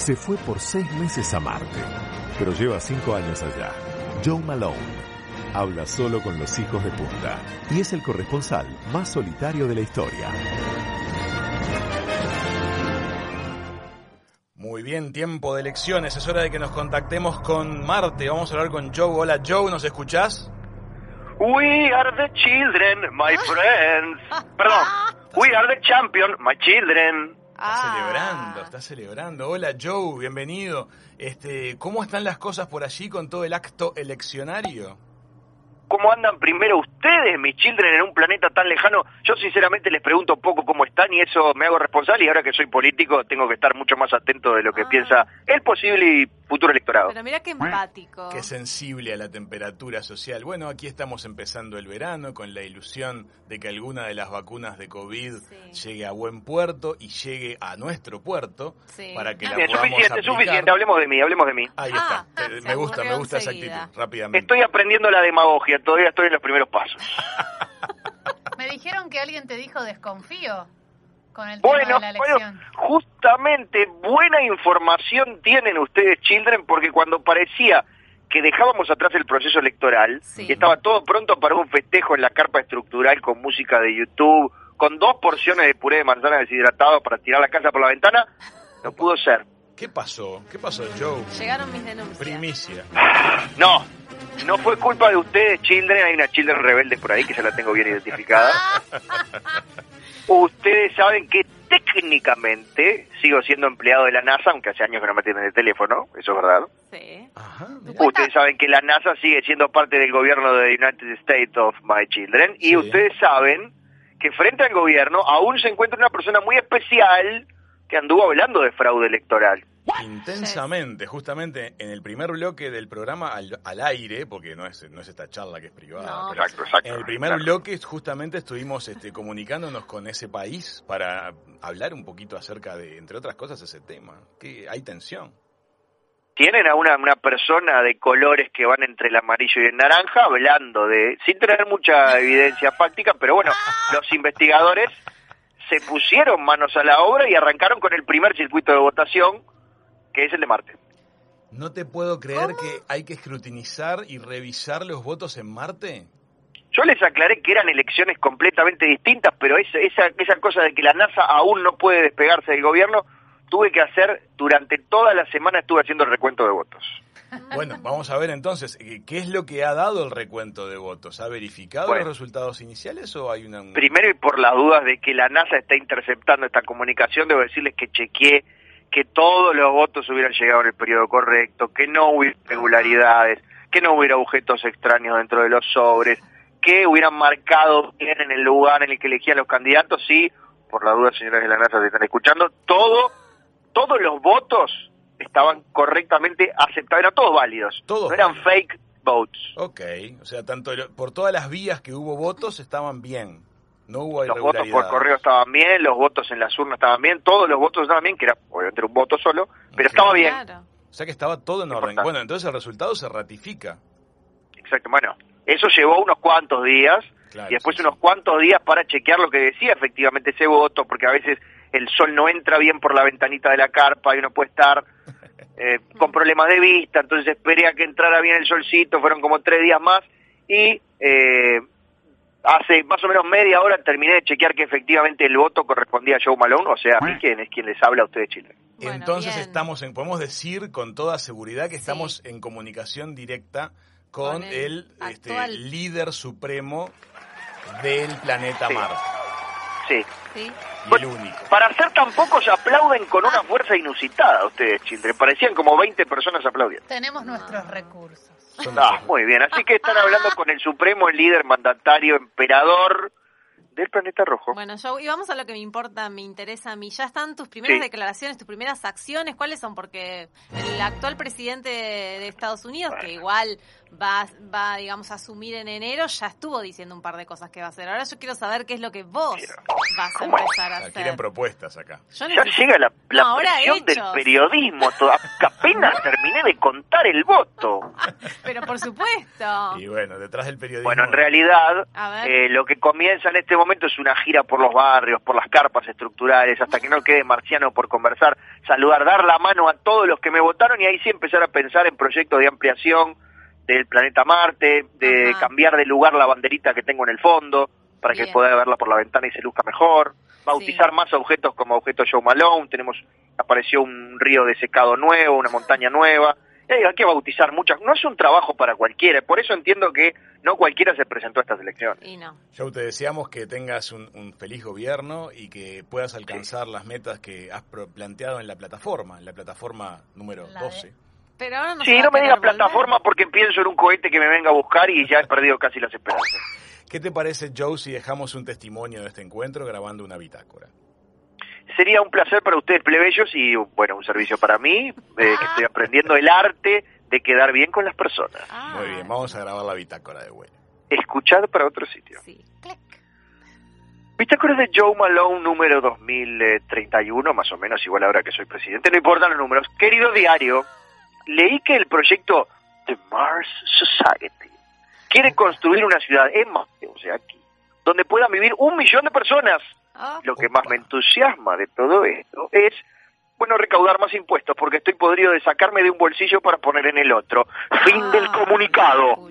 se fue por seis meses a Marte, pero lleva cinco años allá. Joe Malone habla solo con los hijos de punta y es el corresponsal más solitario de la historia. Muy bien, tiempo de elecciones. Es hora de que nos contactemos con Marte. Vamos a hablar con Joe. Hola Joe, ¿nos escuchás? We are the children, my friends. Perdón. We are the champion, my children. Está celebrando, está celebrando. Hola Joe, bienvenido. Este, ¿cómo están las cosas por allí con todo el acto eleccionario? ¿Cómo andan primero ustedes, mis children, en un planeta tan lejano? Yo sinceramente les pregunto poco cómo están y eso me hago responsable y ahora que soy político tengo que estar mucho más atento de lo que Ah. piensa el posible y futuro electorado. Pero mira qué empático. Qué sensible a la temperatura social. Bueno, aquí estamos empezando el verano con la ilusión de que alguna de las vacunas de COVID Sí. llegue a buen puerto y llegue a nuestro puerto Sí. para que la Bien, podamos suficiente, aplicar. suficiente, hablemos de mí, hablemos de mí. Ahí Ah, está. Se me gusta, me gusta esa actitud. Rápidamente. Estoy aprendiendo la demagogia, todavía estoy en los primeros pasos. Me dijeron que alguien te dijo desconfío con el tema Bueno, de la bueno, elección. justamente buena información tienen ustedes, children, porque cuando parecía que dejábamos atrás el proceso electoral Sí. y estaba todo pronto para un festejo en la carpa estructural con música de YouTube, con dos porciones de puré de manzana deshidratado para tirar la casa por la ventana, no pudo ser. ¿Qué pasó? ¿Qué pasó, Joe? Llegaron mis denuncias. Primicia. No, no fue culpa de ustedes, children. Hay una children rebelde por ahí que ya la tengo bien identificada. Ustedes saben que técnicamente sigo siendo empleado de la NASA, aunque hace años que no me tienen el teléfono, eso es verdad. Sí. Ajá. ¿Tu Ustedes saben que la NASA sigue siendo parte del gobierno de United States of My Children. Y Sí. ustedes saben que frente al gobierno aún se encuentra una persona muy especial que anduvo hablando de fraude electoral. Intensamente, justamente en el primer bloque del programa al, al aire, porque no es, no es esta charla que es privada, No. pero Exacto, exacto. en el primer bloque justamente estuvimos este, comunicándonos con ese país para hablar un poquito acerca de, entre otras cosas, ese tema. Que hay tensión. tienen a una, una persona de colores que van entre el amarillo y el naranja hablando de, sin tener mucha evidencia fáctica, pero bueno, los investigadores se pusieron manos a la obra y arrancaron con el primer circuito de votación, que es el de Marte. ¿No te puedo creer que hay que escrutinizar y revisar los votos en Marte? Yo les aclaré que eran elecciones completamente distintas, pero esa, esa, esa cosa de que la NASA aún no puede despegarse del gobierno, tuve que hacer durante toda la semana, estuve haciendo el recuento de votos. Bueno, vamos a ver entonces, eh, ¿qué es lo que ha dado el recuento de votos? ¿Ha verificado Bueno. los resultados iniciales o hay una... Primero y por las dudas de que la NASA está interceptando esta comunicación, debo decirles que chequeé que todos los votos hubieran llegado en el periodo correcto, que no hubiera irregularidades, que no hubiera objetos extraños dentro de los sobres, que hubieran marcado bien en el lugar en el que elegían los candidatos, sí, por las dudas, señores de la NASA, se están escuchando, todo, todos los votos estaban correctamente aceptados, eran todos válidos, Todos no eran válidos. fake votes. Ok, o sea, tanto por todas las vías que hubo votos estaban bien. No hubo los votos por correo estaban bien, los votos en las urnas estaban bien, todos los votos estaban bien, que era obviamente un voto solo, pero estaba bien. Claro. O sea que estaba todo en orden. Bueno, entonces el resultado se ratifica. Exacto, bueno, eso llevó unos cuantos días Claro, y después sí, unos sí. cuantos días para chequear lo que decía efectivamente ese voto, porque a veces el sol no entra bien por la ventanita de la carpa y uno puede estar eh, con problemas de vista, entonces esperé a que entrara bien el solcito, fueron como tres días más y eh, hace más o menos media hora terminé de chequear que efectivamente el voto correspondía a Joe Malone, o sea, a mí quien es quien les habla a ustedes Chile. Bueno, entonces bien. estamos en, podemos decir con toda seguridad que estamos en comunicación directa con, Con el, el este, líder supremo del planeta Sí. Marte. Sí. ¿Sí? Y el único. Para ser tan pocos aplauden con una fuerza inusitada ustedes, Children. Parecían como 20 personas aplaudiendo. Tenemos nuestros recursos. Ah, muy bien. Así que están hablando con el supremo, el líder, mandatario, emperador del planeta rojo. Bueno, Joe, y vamos a lo que me importa, me interesa a mí. ¿Ya están tus primeras Sí. declaraciones, tus primeras acciones? ¿Cuáles son? Porque el actual presidente de Estados Unidos, que igual va, va, digamos, a asumir en enero, ya estuvo diciendo un par de cosas que va a hacer. Ahora yo quiero saber qué es lo que vos vas a ¿Cómo es? empezar a sea, hacer. quieren propuestas acá. Yo Ya necesito- llega la, la No, ahora presión del periodismo. Toda, apenas terminé de contar el voto. Pero por supuesto. Y bueno, detrás del periodismo... Bueno, en realidad, eh, lo que comienza en este momento es una gira por los barrios, por las carpas estructurales, hasta que no quede marciano por conversar, saludar, dar la mano a todos los que me votaron y ahí sí empezar a pensar en proyectos de ampliación del planeta Marte, de Ajá. cambiar de lugar la banderita que tengo en el fondo para que pueda verla por la ventana y se luzca mejor, bautizar Sí. más objetos como objeto Joe Malone, tenemos apareció un río de secado nuevo, una montaña nueva, y hay que bautizar muchas, no es un trabajo para cualquiera, por eso entiendo que no cualquiera se presentó a estas elecciones. Y no. Joe, te deseamos que tengas un, un feliz gobierno y que puedas alcanzar las metas que has pro- planteado en la plataforma, en la plataforma número La de- 12. Pero ahora no Sí, no me digas volver. plataforma porque pienso en un cohete que me venga a buscar y ya he perdido casi las esperanzas. ¿Qué te parece, Joe, si dejamos un testimonio de este encuentro grabando una bitácora? Sería un placer para ustedes, plebeyos, y bueno, un servicio para mí, eh, que estoy aprendiendo el arte de quedar bien con las personas. Ah, Muy bien, vamos a grabar la bitácora de vuelo. Escuchad para otro sitio. Sí. Bitácora de Joe Malone número 2031, más o menos, igual ahora que soy presidente, no importan los números. Querido diario, leí que el proyecto The Mars Society quiere construir una ciudad en Marte, o sea, aquí, donde puedan vivir un millón de personas. Ah, Lo que más me entusiasma de todo esto es, bueno, recaudar más impuestos, porque estoy podrido de sacarme de un bolsillo para poner en el otro. Fin del ah, comunicado.